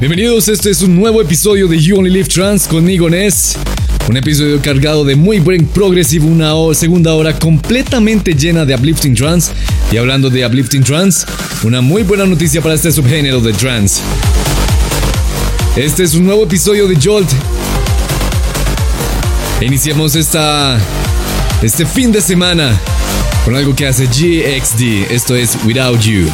Bienvenidos, este es un nuevo episodio de You Only Live Trans conmigo Ness. Un episodio cargado de muy buen progressive, una segunda hora completamente llena de uplifting trance. Y hablando de uplifting trance, una muy buena noticia para este subgénero de trance. Este es un nuevo episodio de Jolt. Iniciamos esta, este fin de semana con algo que hace GXD. Esto es Without You.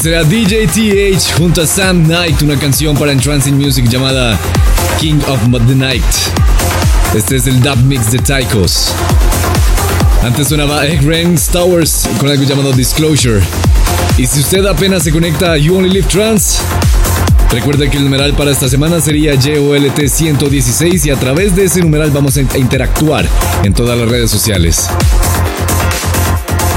Será DJ TH junto a Sam Knight, una canción para Entrancing Music llamada King of the Night. Este es el dub mix de Tychos. Antes sonaba Egg Ranks Towers con algo llamado Disclosure. Y si usted apenas se conecta a You Only Live Trans, recuerde que el numeral para esta semana sería JOLT 116 y a través de ese numeral vamos a interactuar en todas las redes sociales.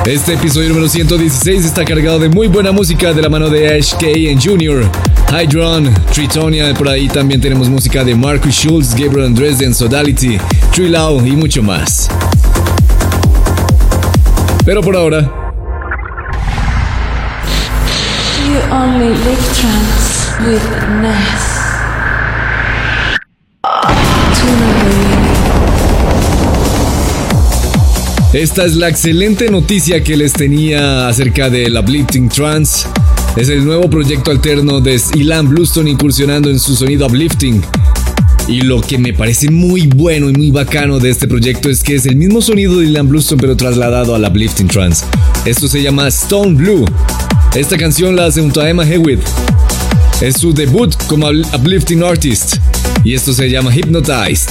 Este episodio número 116 está cargado de muy buena música de la mano de Ash K and Jr., Hydron, Tritonia, por ahí también tenemos música de Marcus Schultz, Gabriel Andresden, Sodality, Trilau y mucho más. Pero por ahora. You only live trance with Ness. Esta es la excelente noticia que les tenía acerca del Uplifting Trance. Es el nuevo proyecto alterno de Ilan Bluestone incursionando en su sonido uplifting. Y lo que me parece muy bueno y muy bacano de este proyecto es que es el mismo sonido de Ilan Bluestone pero trasladado al uplifting trance. Esto se llama Stone Blue. Esta canción la hace junto a Emma Hewitt. Es su debut como uplifting artist y esto se llama Hypnotized.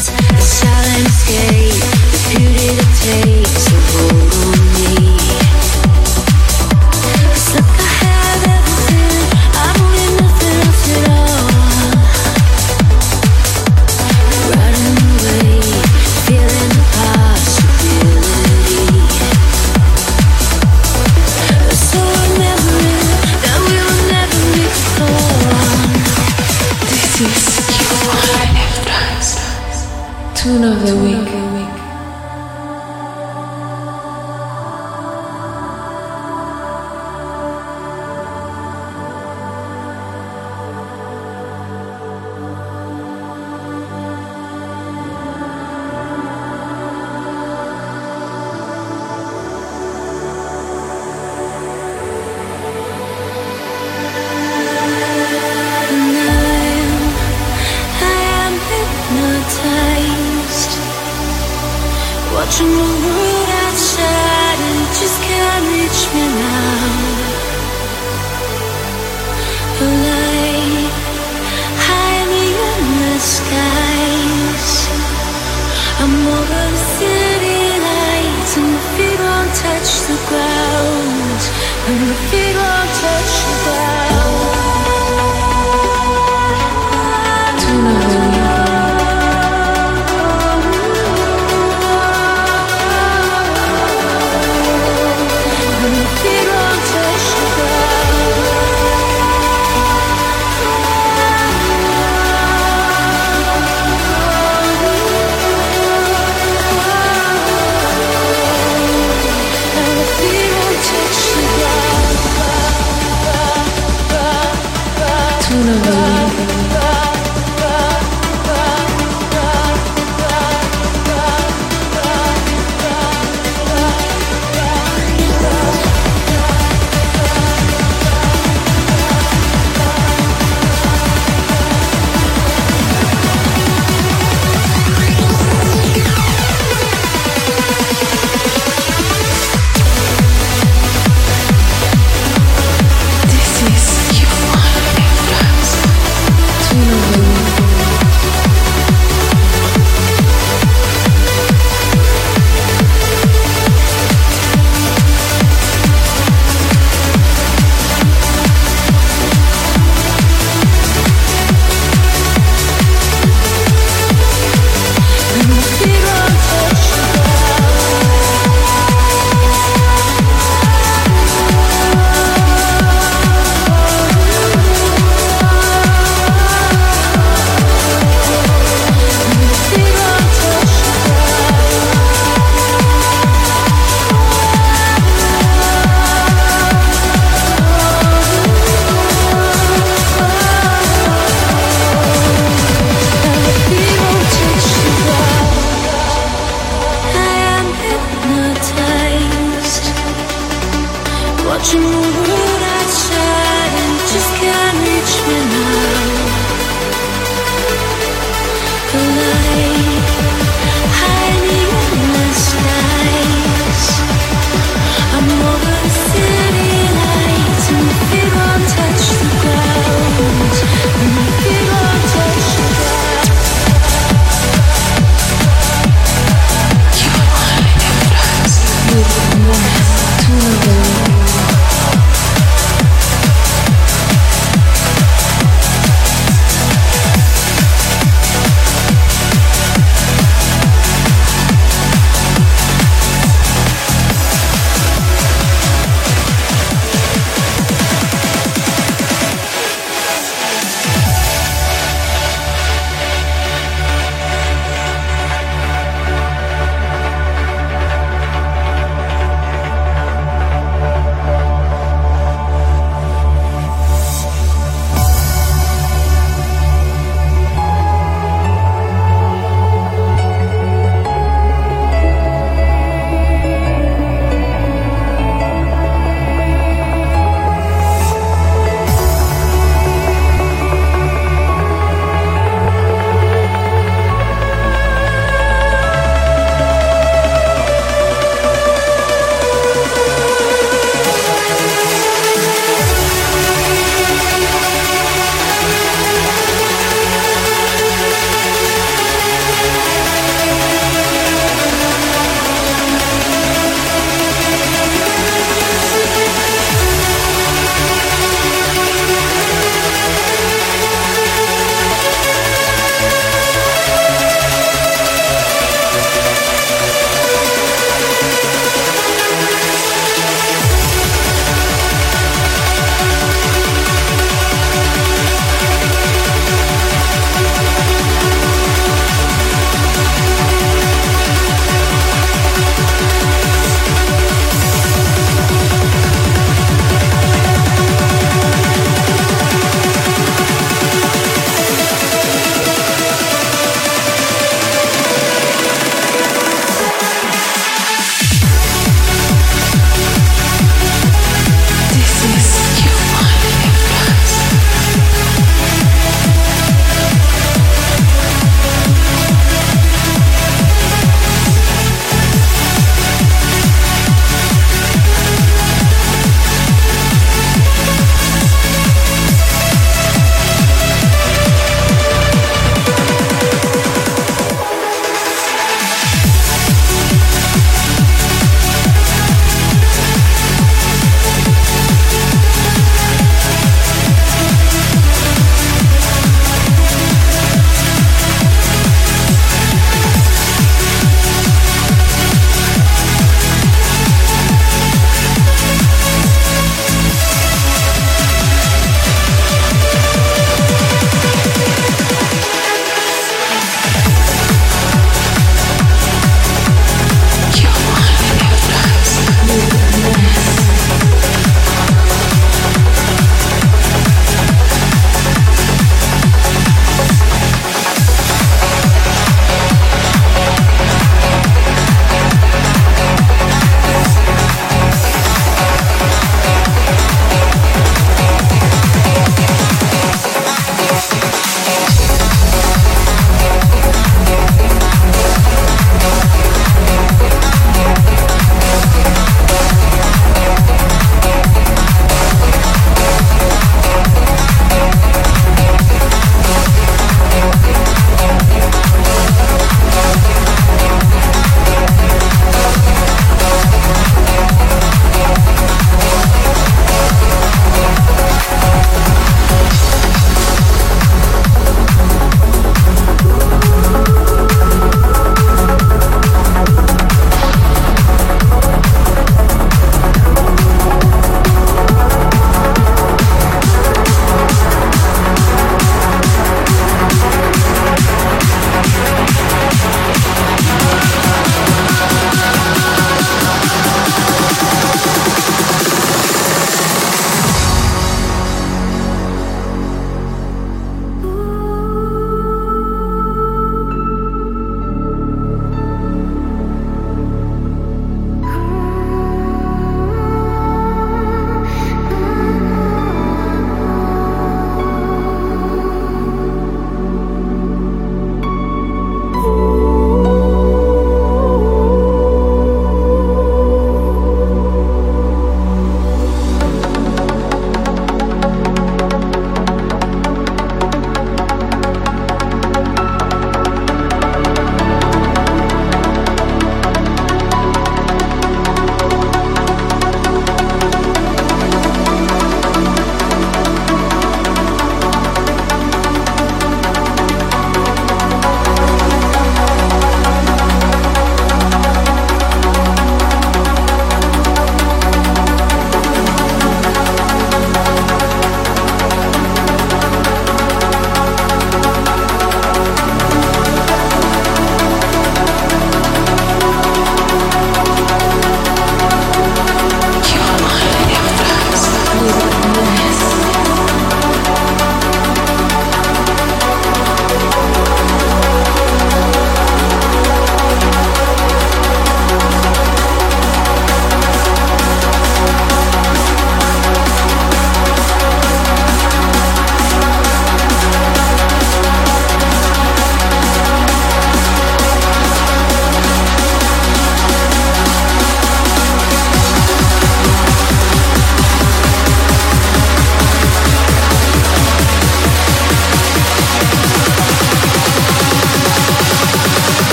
Tune of the week.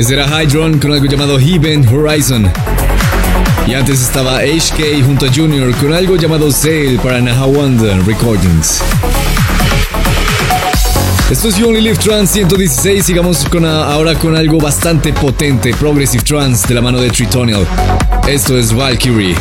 Este era Hydron con algo llamado Heaven Horizon. Y antes estaba HK junto a Junior con algo llamado Sail para Nahawanda Recordings. Esto es You Only Live Trans 116. Sigamos con ahora con algo bastante potente, Progressive Trance de la mano de Tritonial. Esto es Valkyrie.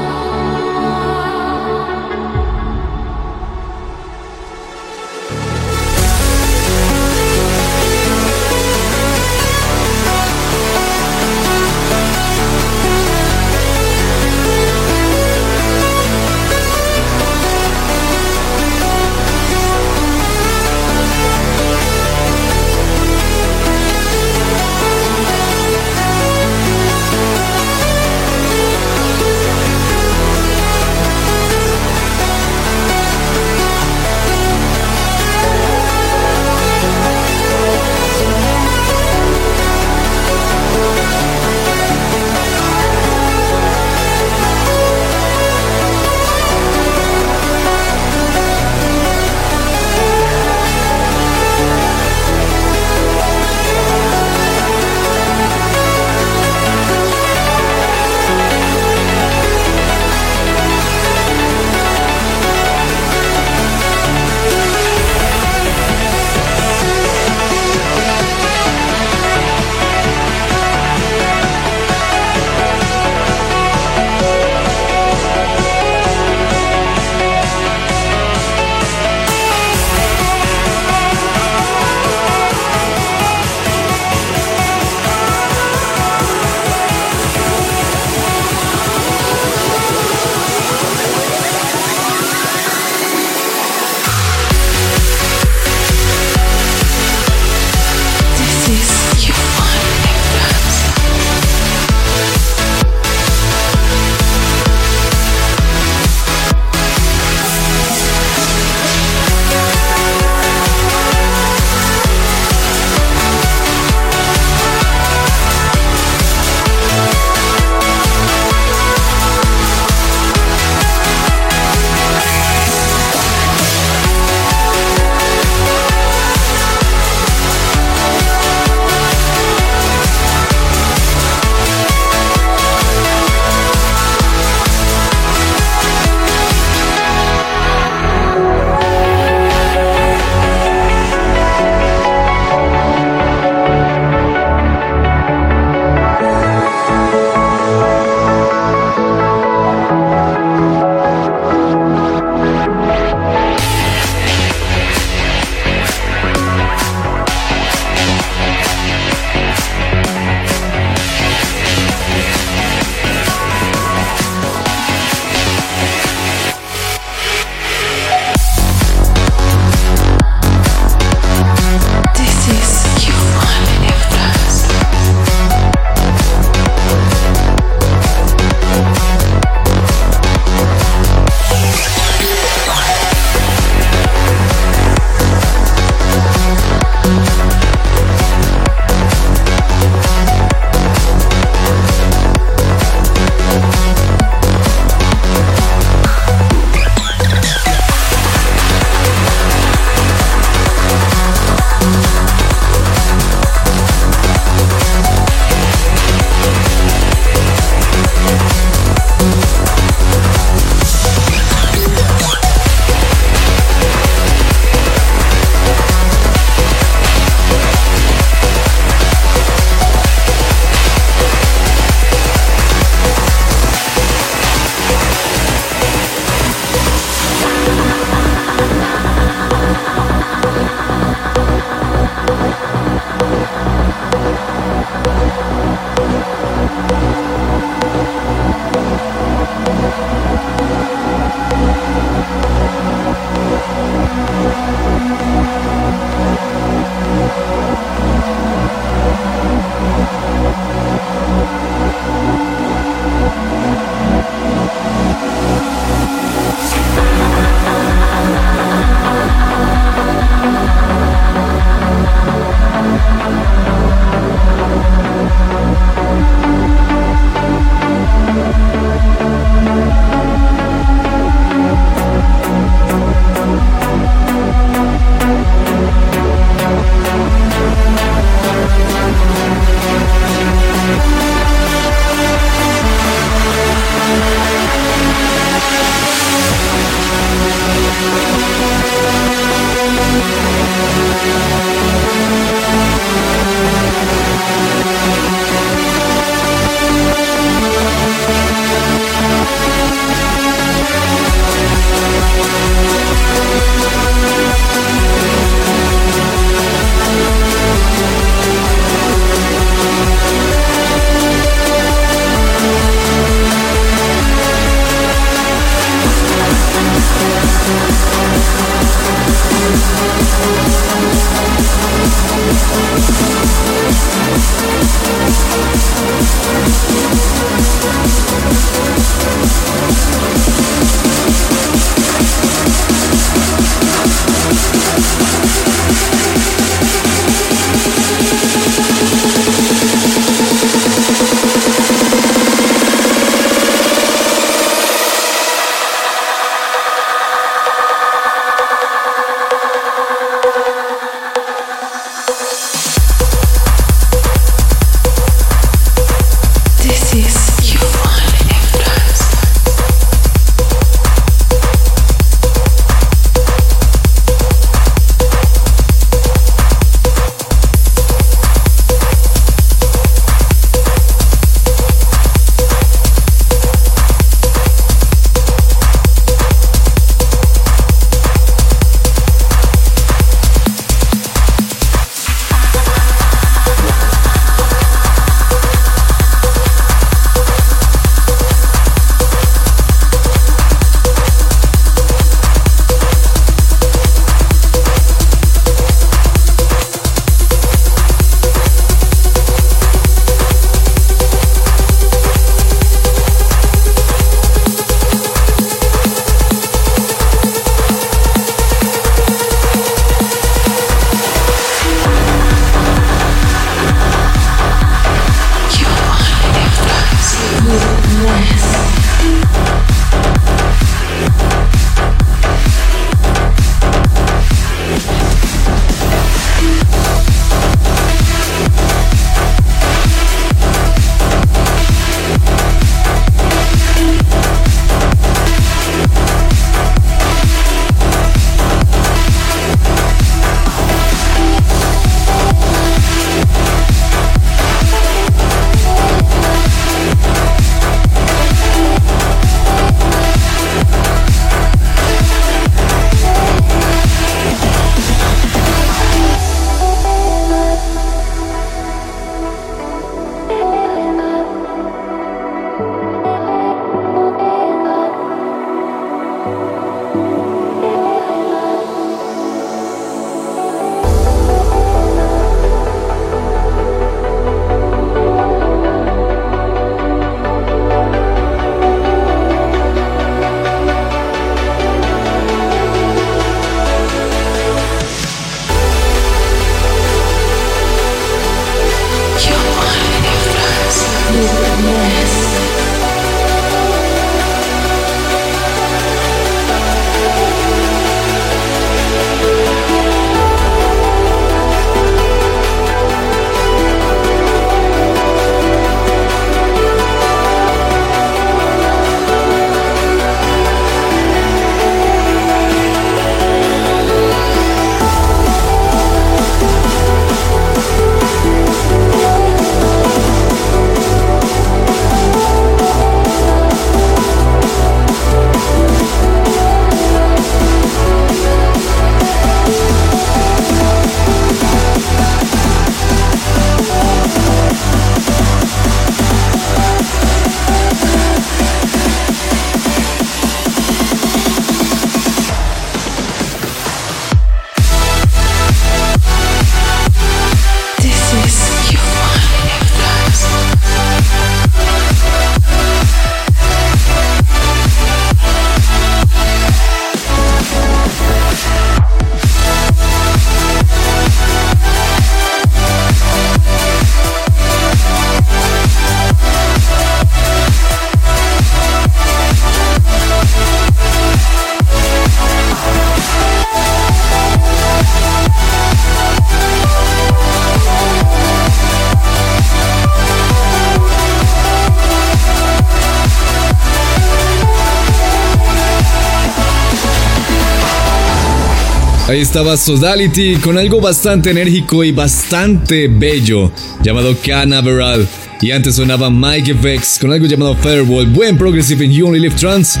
Ahí estaba Sodality con algo bastante enérgico y bastante bello llamado Canaveral. Y antes sonaba Mike FX con algo llamado Firewall. Buen progressive en You Only Live Trans.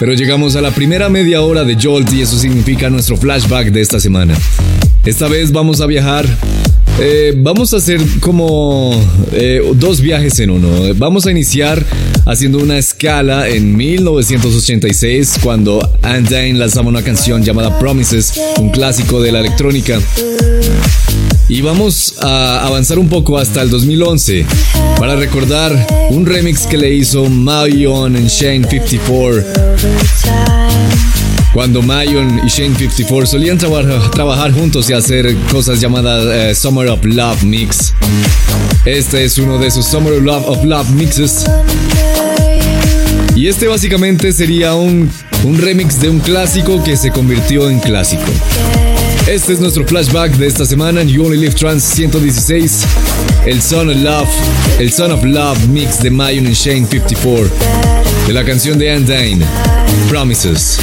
Pero llegamos a la primera media hora de Jolt y eso significa nuestro flashback de esta semana. Esta vez vamos a viajar eh, vamos a hacer como eh, dos viajes en uno. Vamos a iniciar haciendo una escala en 1986 cuando Andain lanzaba una canción llamada Promises, un clásico de la electrónica. Y vamos a avanzar un poco hasta el 2011 para recordar un remix que le hizo Mayon en Shane 54 cuando Mayon y Shane 54 solían trabajar juntos y hacer cosas llamadas eh, Summer of Love Mix. Este es uno de esos Summer of Love, of Love mixes. Y este básicamente sería un, un remix de un clásico que se convirtió en clásico. Este es nuestro flashback de esta semana en You Only Live Trans 116. El Son of Love, el Son of Love mix de Mayon y Shane 54. De la canción de Anne Promises.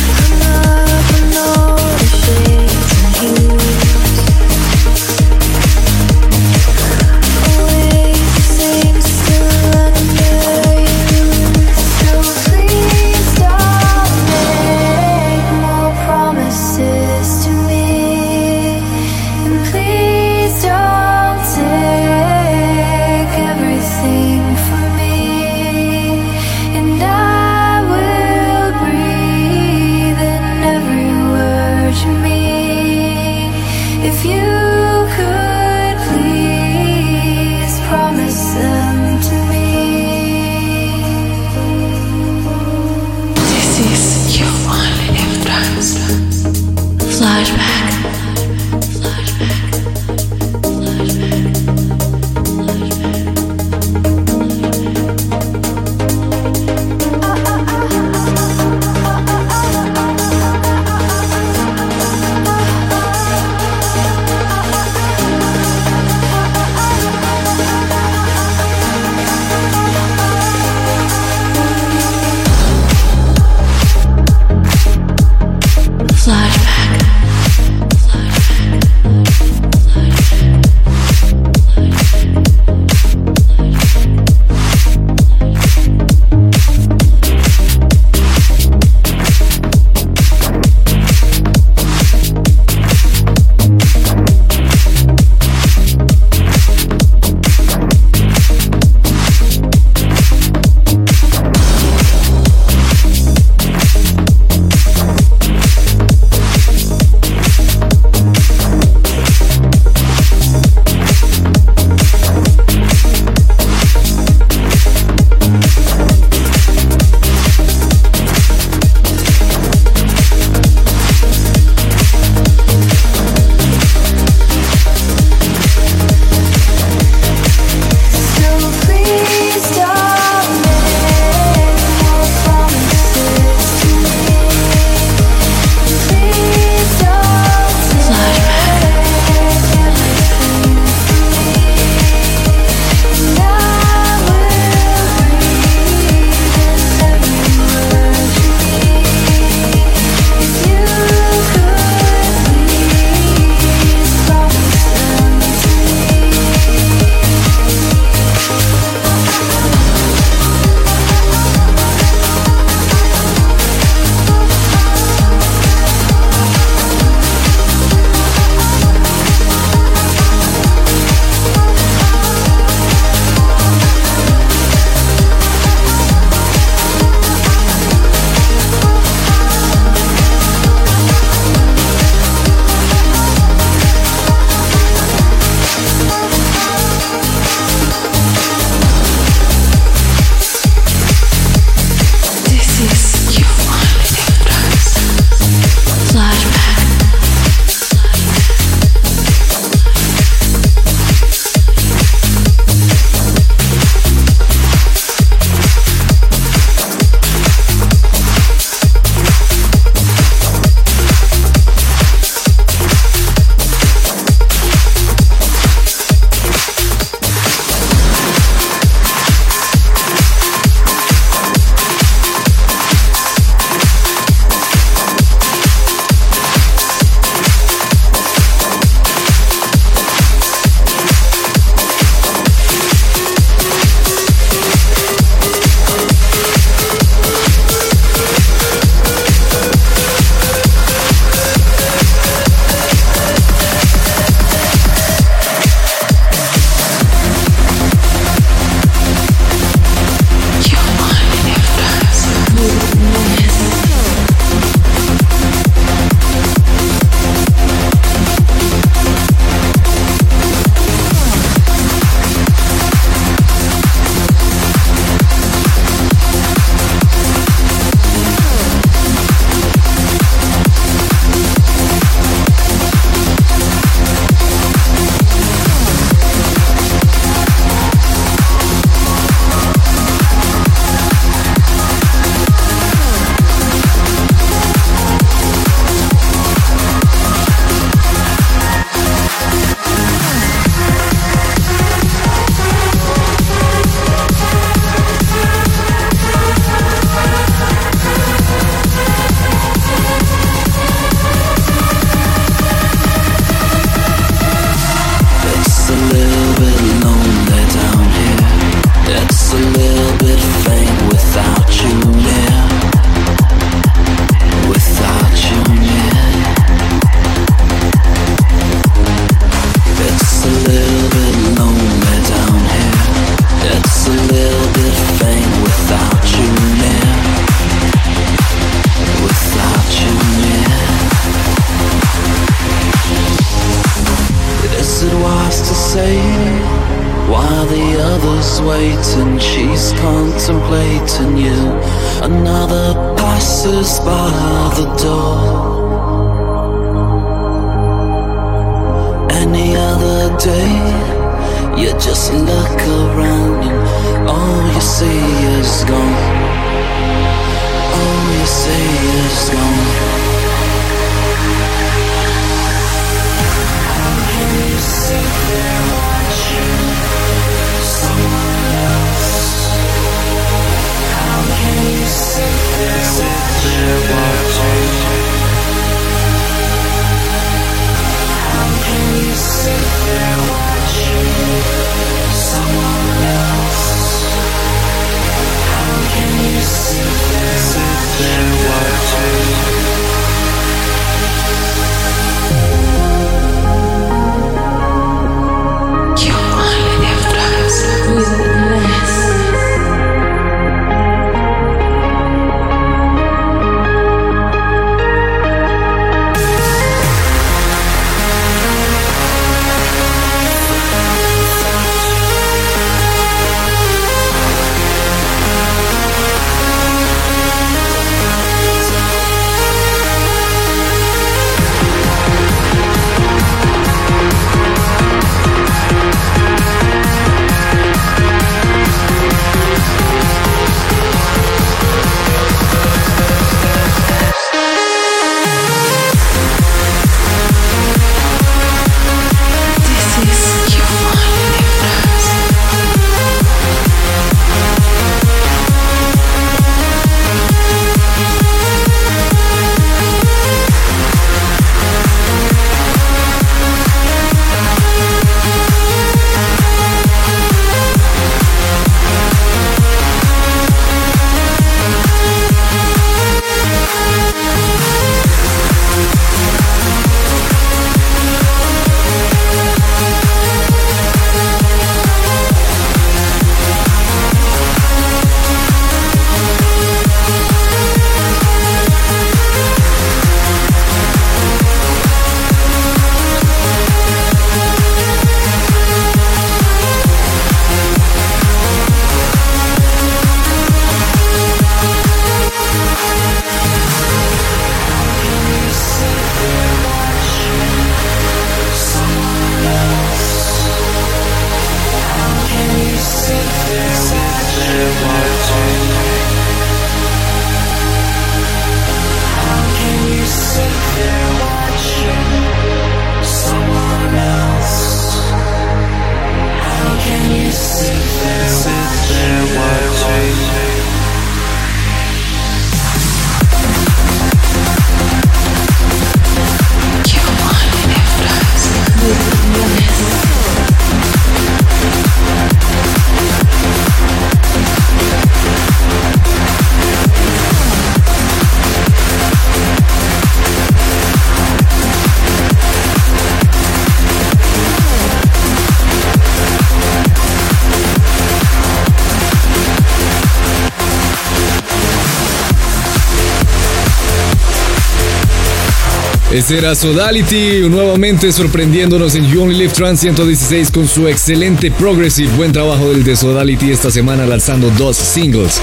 Ese era Sodality, nuevamente sorprendiéndonos en You Only Live Trans 116 con su excelente progressive. Buen trabajo del de Sodality esta semana lanzando dos singles.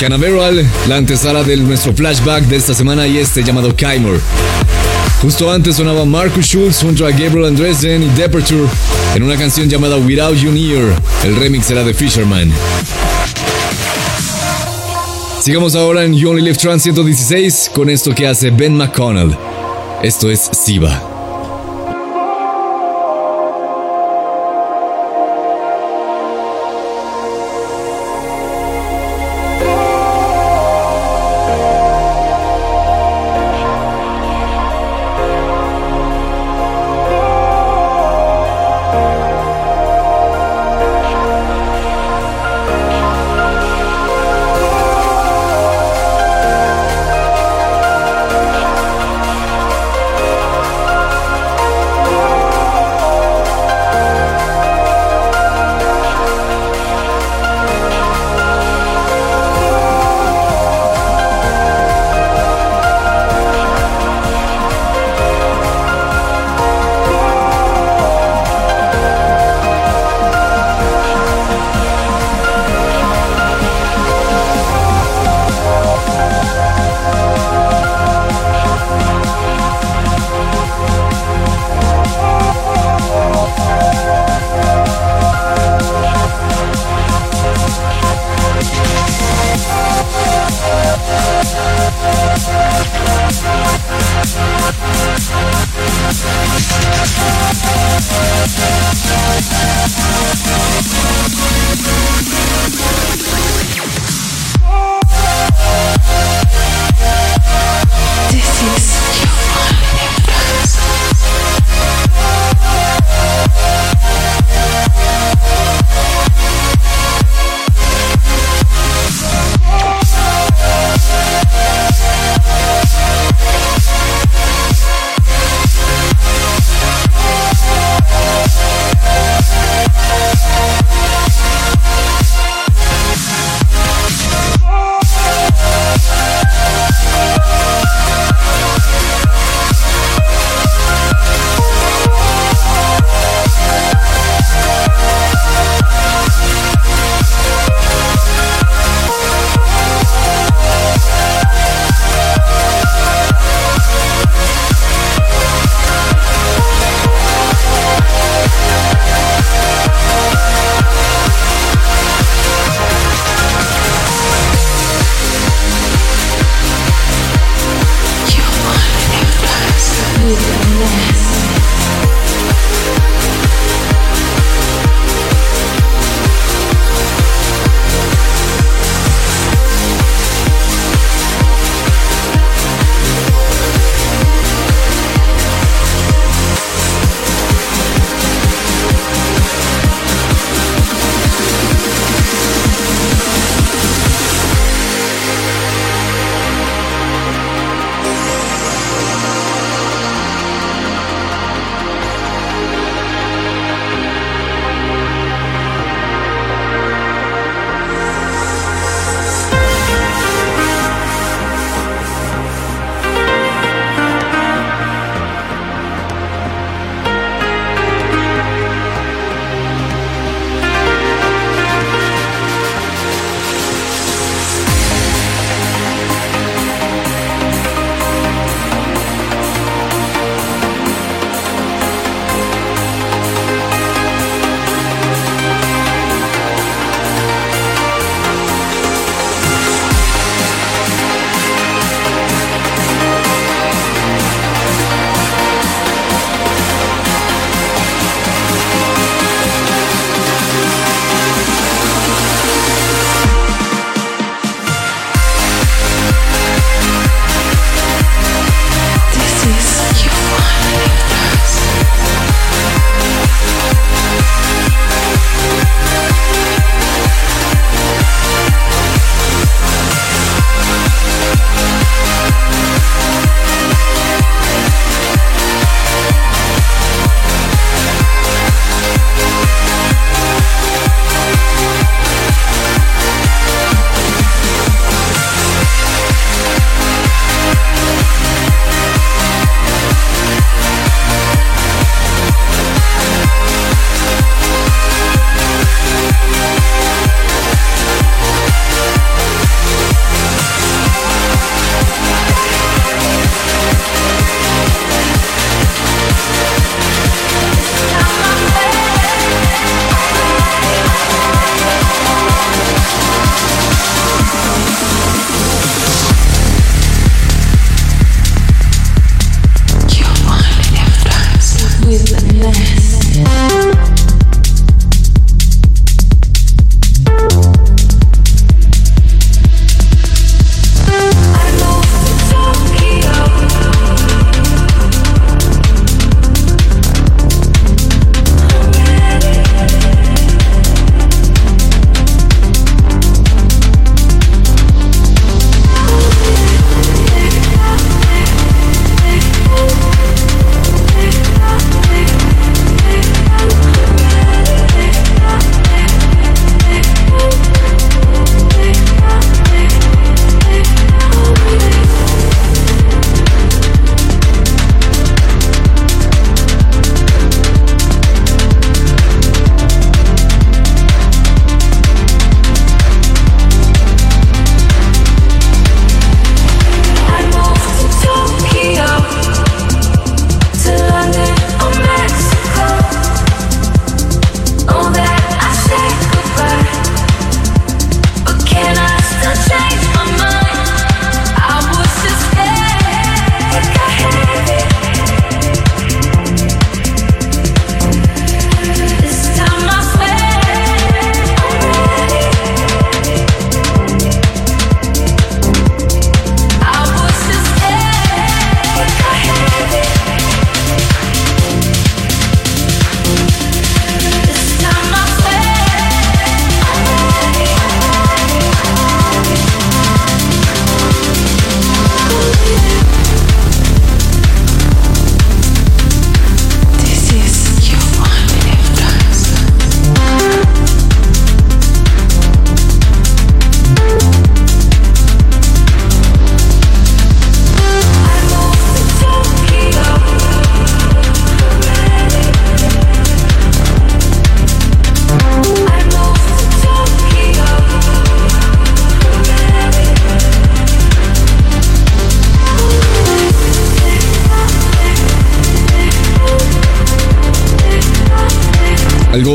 Canaveral, la antesala de nuestro flashback de esta semana y este llamado Kymor. Justo antes sonaba Marcus Schultz junto a Gabriel Andresen y Departure en una canción llamada Without You Near. El remix era de Fisherman. Sigamos ahora en You Only Live Trans 116 con esto que hace Ben McConnell. Esto es Siva.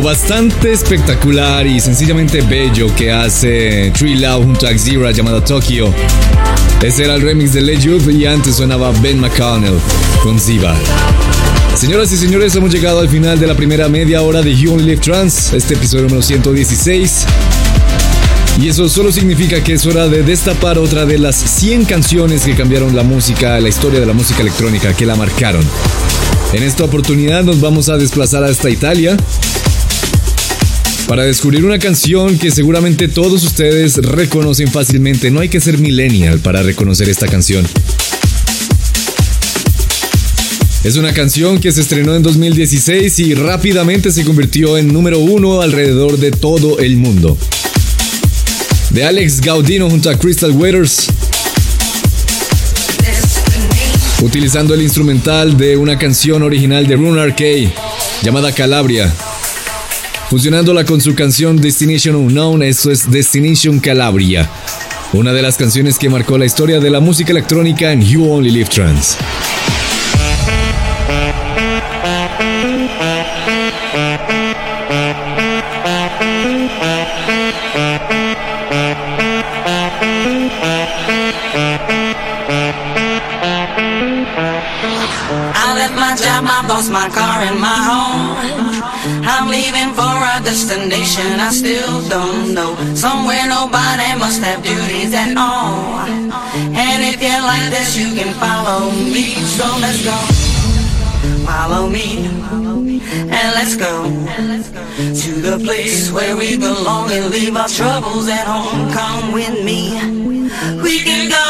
Bastante espectacular y sencillamente bello que hace Tree Love junto a Xira llamado Tokyo. Ese era el remix de Youth y antes sonaba Ben McConnell con Ziva. Señoras y señores, hemos llegado al final de la primera media hora de You Only Live Trans, este episodio número 116. Y eso solo significa que es hora de destapar otra de las 100 canciones que cambiaron la música, la historia de la música electrónica, que la marcaron. En esta oportunidad nos vamos a desplazar hasta Italia para descubrir una canción que seguramente todos ustedes reconocen fácilmente. No hay que ser millennial para reconocer esta canción. Es una canción que se estrenó en 2016 y rápidamente se convirtió en número uno alrededor de todo el mundo. De Alex Gaudino junto a Crystal Waters, utilizando el instrumental de una canción original de Rune K llamada Calabria. Fusionándola con su canción Destination Unknown, eso es Destination Calabria, una de las canciones que marcó la historia de la música electrónica en You Only Live Trans. I'm leaving for a destination I still don't know. Somewhere nobody must have duties at all. And if you like this, you can follow me. So let's go. Follow me. And let's go to the place where we belong and leave our troubles at home. Come with me. We can go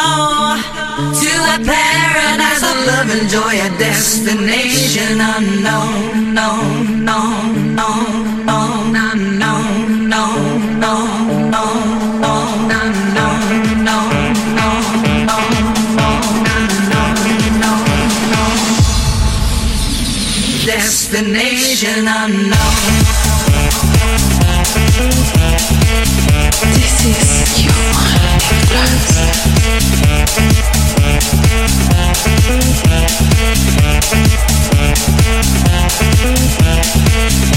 to a paradise of love and joy, a destination unknown, known, known, known, known, unknown, known, known, known, known, unknown, known, Destination unknown. This is you. Now I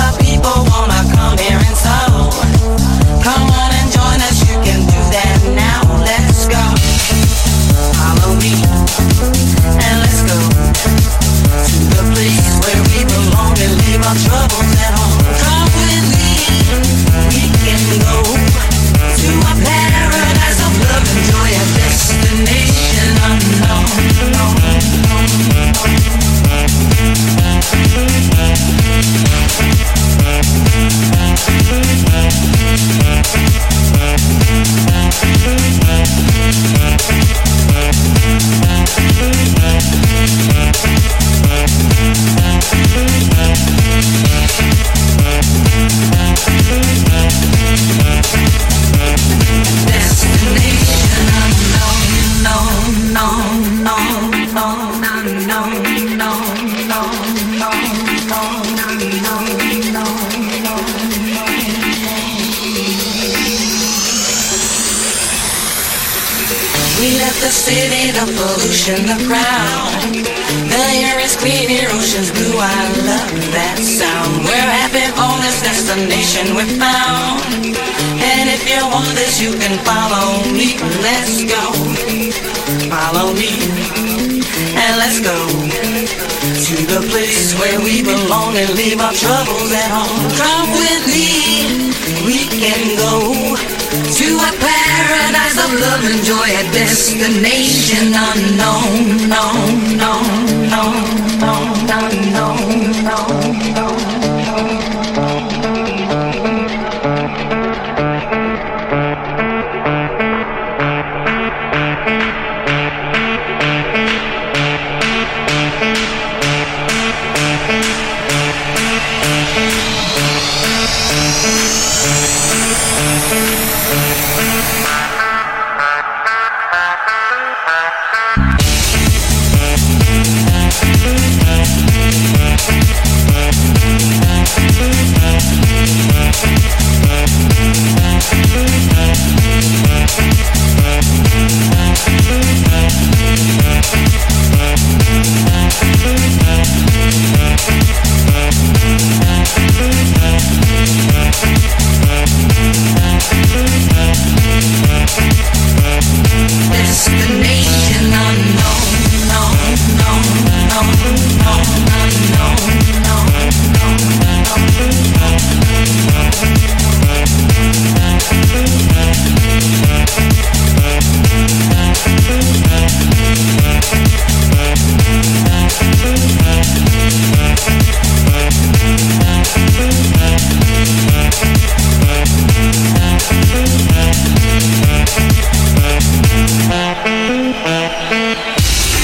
Destination unknown, known, known, known, city, the pollution, the crowd. The air is clean, ocean's blue. I love that sound. We're happy for this destination we found. And if you want this, you can follow me. Let's go. Follow me. And let's go to the place where we belong and leave our troubles at home. Come with me. We can go to a of love and joy, a destination unknown, known, known, known, known, unknown, known,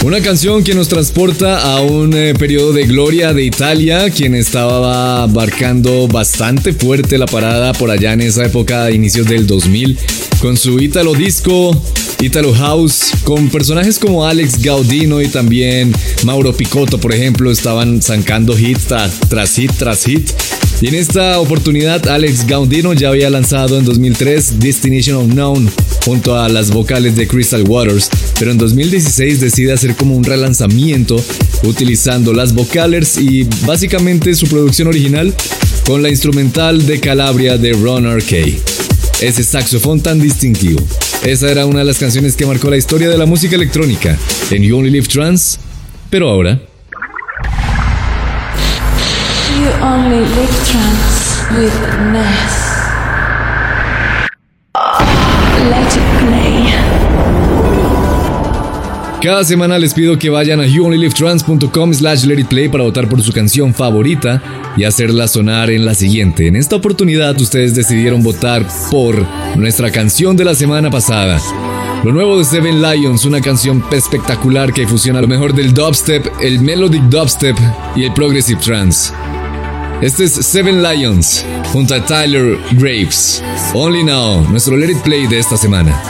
Una canción que nos transporta a un eh, periodo de gloria de Italia, quien estaba abarcando bastante fuerte la parada por allá en esa época, inicios del 2000, con su Italo Disco, Italo House, con personajes como Alex Gaudino y también Mauro Picotto, por ejemplo, estaban zancando hit tras hit tras hit. Y en esta oportunidad, Alex Gaudino ya había lanzado en 2003 Destination Unknown junto a las vocales de Crystal Waters, pero en 2016 decide hacer como un relanzamiento utilizando las vocales y básicamente su producción original con la instrumental de Calabria de Ron R.K. Ese saxofón tan distintivo. Esa era una de las canciones que marcó la historia de la música electrónica en You Only Live Trance, pero ahora You only live with. Cada semana les pido que vayan a youonlylivetrans.com slash letitplay para votar por su canción favorita y hacerla sonar en la siguiente. En esta oportunidad ustedes decidieron votar por nuestra canción de la semana pasada. Lo nuevo de Seven Lions, una canción espectacular que fusiona lo mejor del dubstep, el melodic dubstep y el progressive trance. Este es Seven Lions junto a Tyler Graves. Only Now, nuestro Let It Play de esta semana.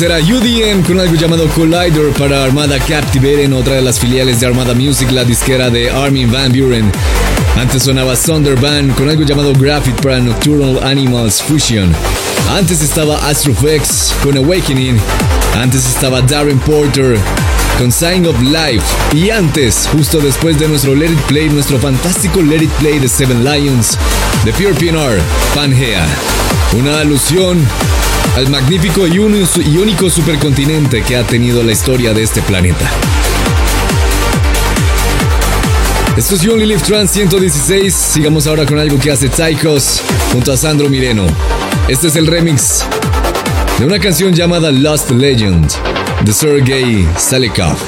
Era UDM con algo llamado Collider para Armada Captivate en otra de las filiales de Armada Music, la disquera de Armin Van Buren. Antes sonaba Thunderband con algo llamado Graphite para Nocturnal Animals Fusion. Antes estaba Astrofex con Awakening. Antes estaba Darren Porter con Sign of Life. Y antes, justo después de nuestro Let It Play, nuestro fantástico Let It Play de Seven Lions, de Pure PNR, Pangea. Una alusión al magnífico y único supercontinente que ha tenido la historia de este planeta. Esto es You Only Trans 116. Sigamos ahora con algo que hace Tykos junto a Sandro Mireno. Este es el remix de una canción llamada Lost Legend de Sergei Salikov.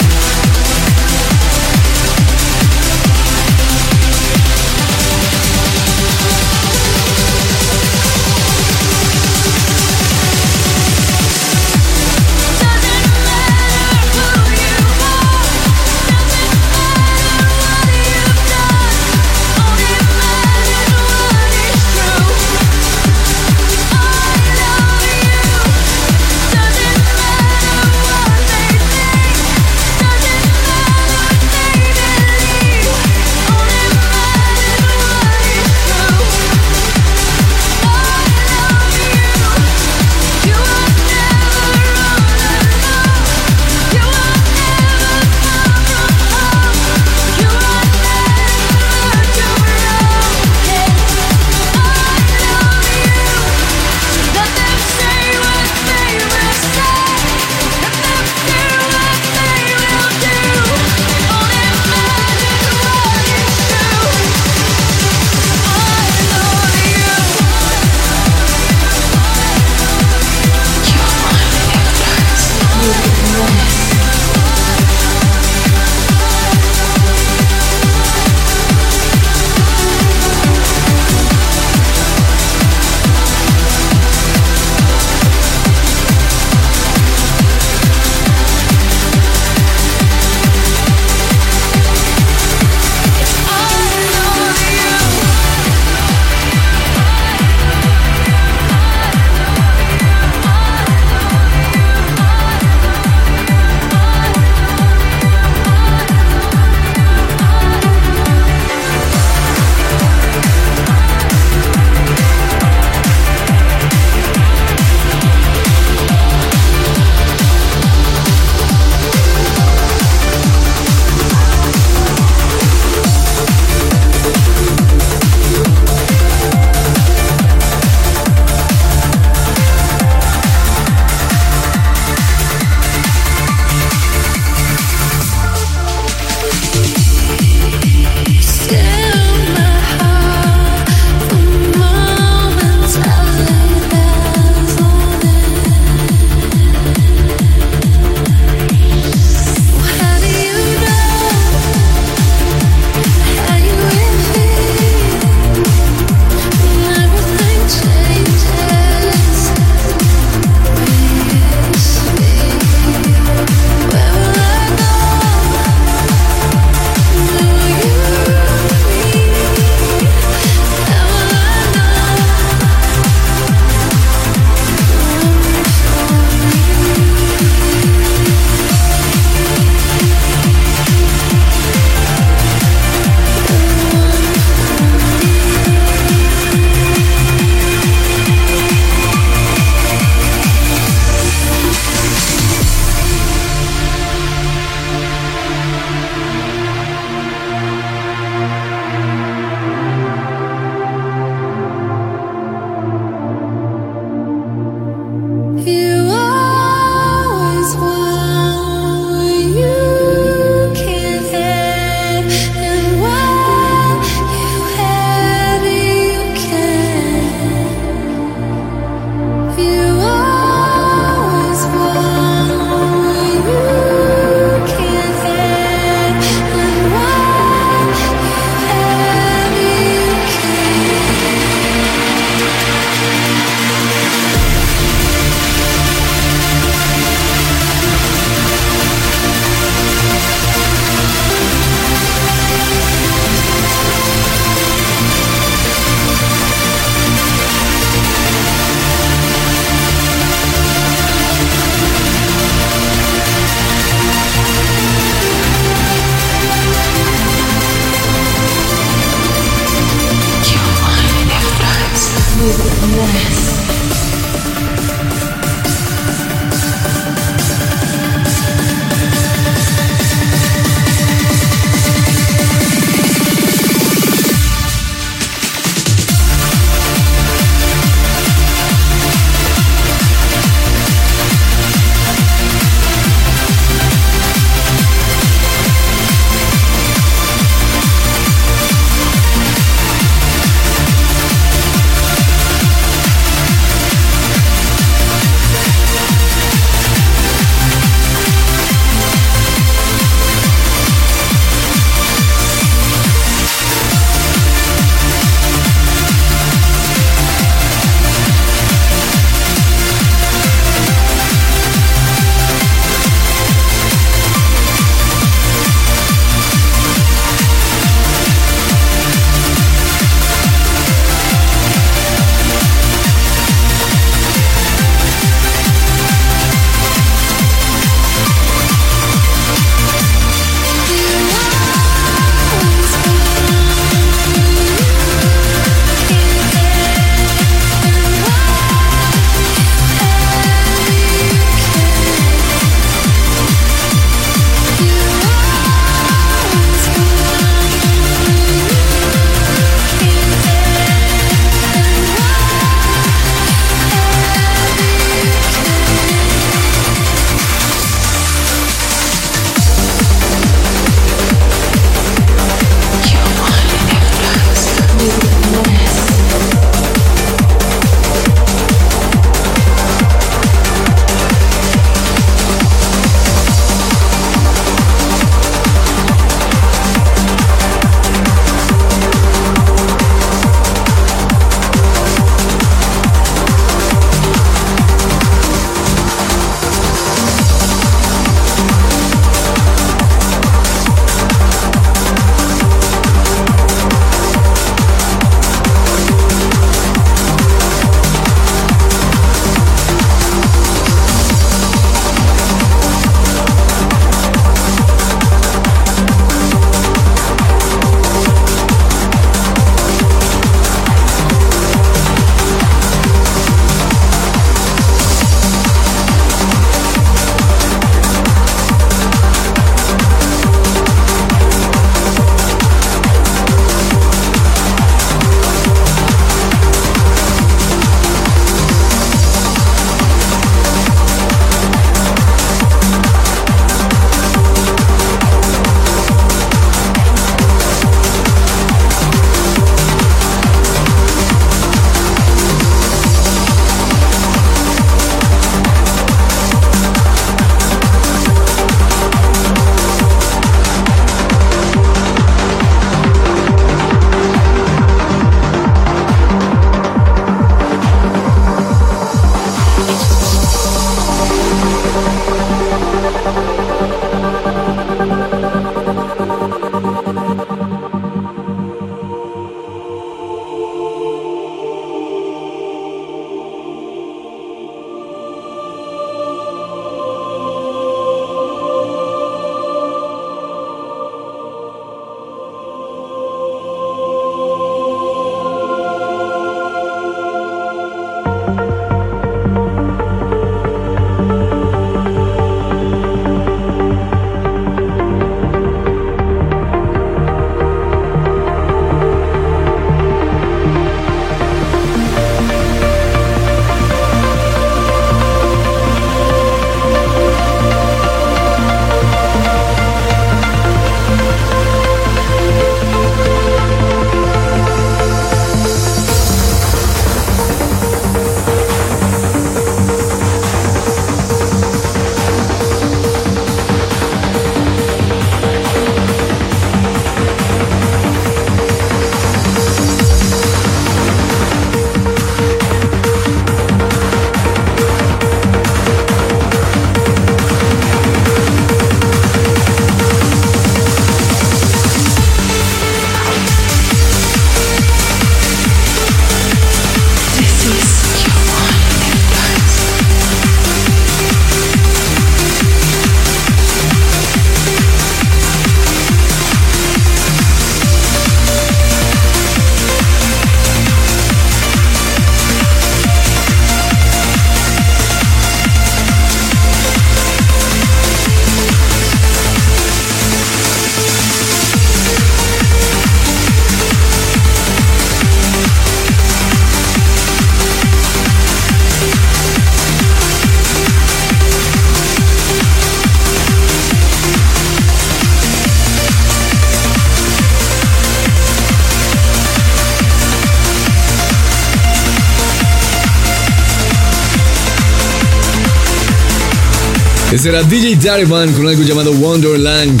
Ese era DJ Dariman con algo llamado Wonderland.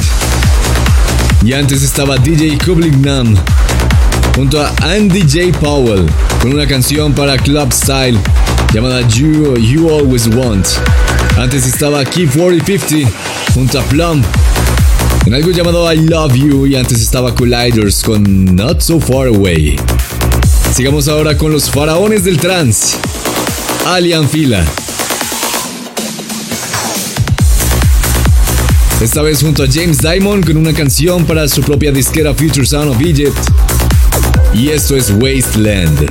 Y antes estaba DJ Kublingnam junto a Andy J. Powell con una canción para Club Style llamada You, you Always Want. Antes estaba Key 4050 junto a Plum en algo llamado I Love You y antes estaba Colliders con Not So Far Away. Sigamos ahora con los faraones del trance. Alien Fila. Esta vez junto a James Diamond con una canción para su propia disquera Future Sound of Egypt. Y esto es Wasteland.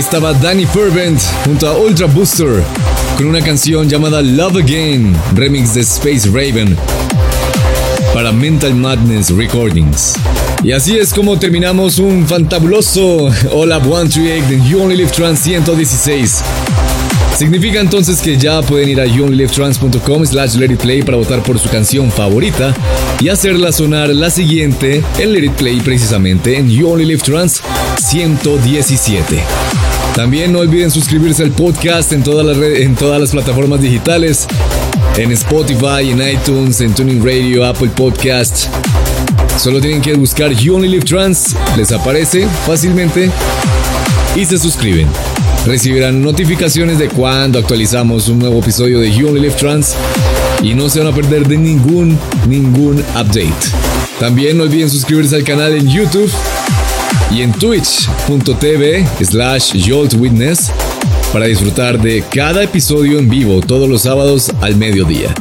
Estaba Danny Fervent junto a Ultra Booster con una canción llamada Love Again, remix de Space Raven para Mental Madness Recordings. Y así es como terminamos un fantabuloso All Up 138 de You Only Live Trans 116. Significa entonces que ya pueden ir a youonlylivetrans.com slash play para votar por su canción favorita y hacerla sonar la siguiente en Let It Play precisamente en You Only Live Trans 117. También no olviden suscribirse al podcast en todas las, en todas las plataformas digitales, en Spotify, en iTunes, en Tuning Radio, Apple Podcast. Solo tienen que buscar You Only Live Trans, les aparece fácilmente y se suscriben. Recibirán notificaciones de cuando actualizamos un nuevo episodio de You Only Live Trans y no se van a perder de ningún, ningún update. También no olviden suscribirse al canal en YouTube y en twitch.tv slash joltwitness para disfrutar de cada episodio en vivo todos los sábados al mediodía.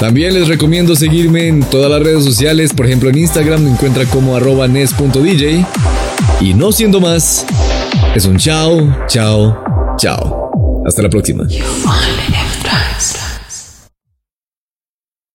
También les recomiendo seguirme en todas las redes sociales, por ejemplo en Instagram me encuentra como arroba nes.dj. Y no siendo más, es un chao, chao, chao. Hasta la próxima.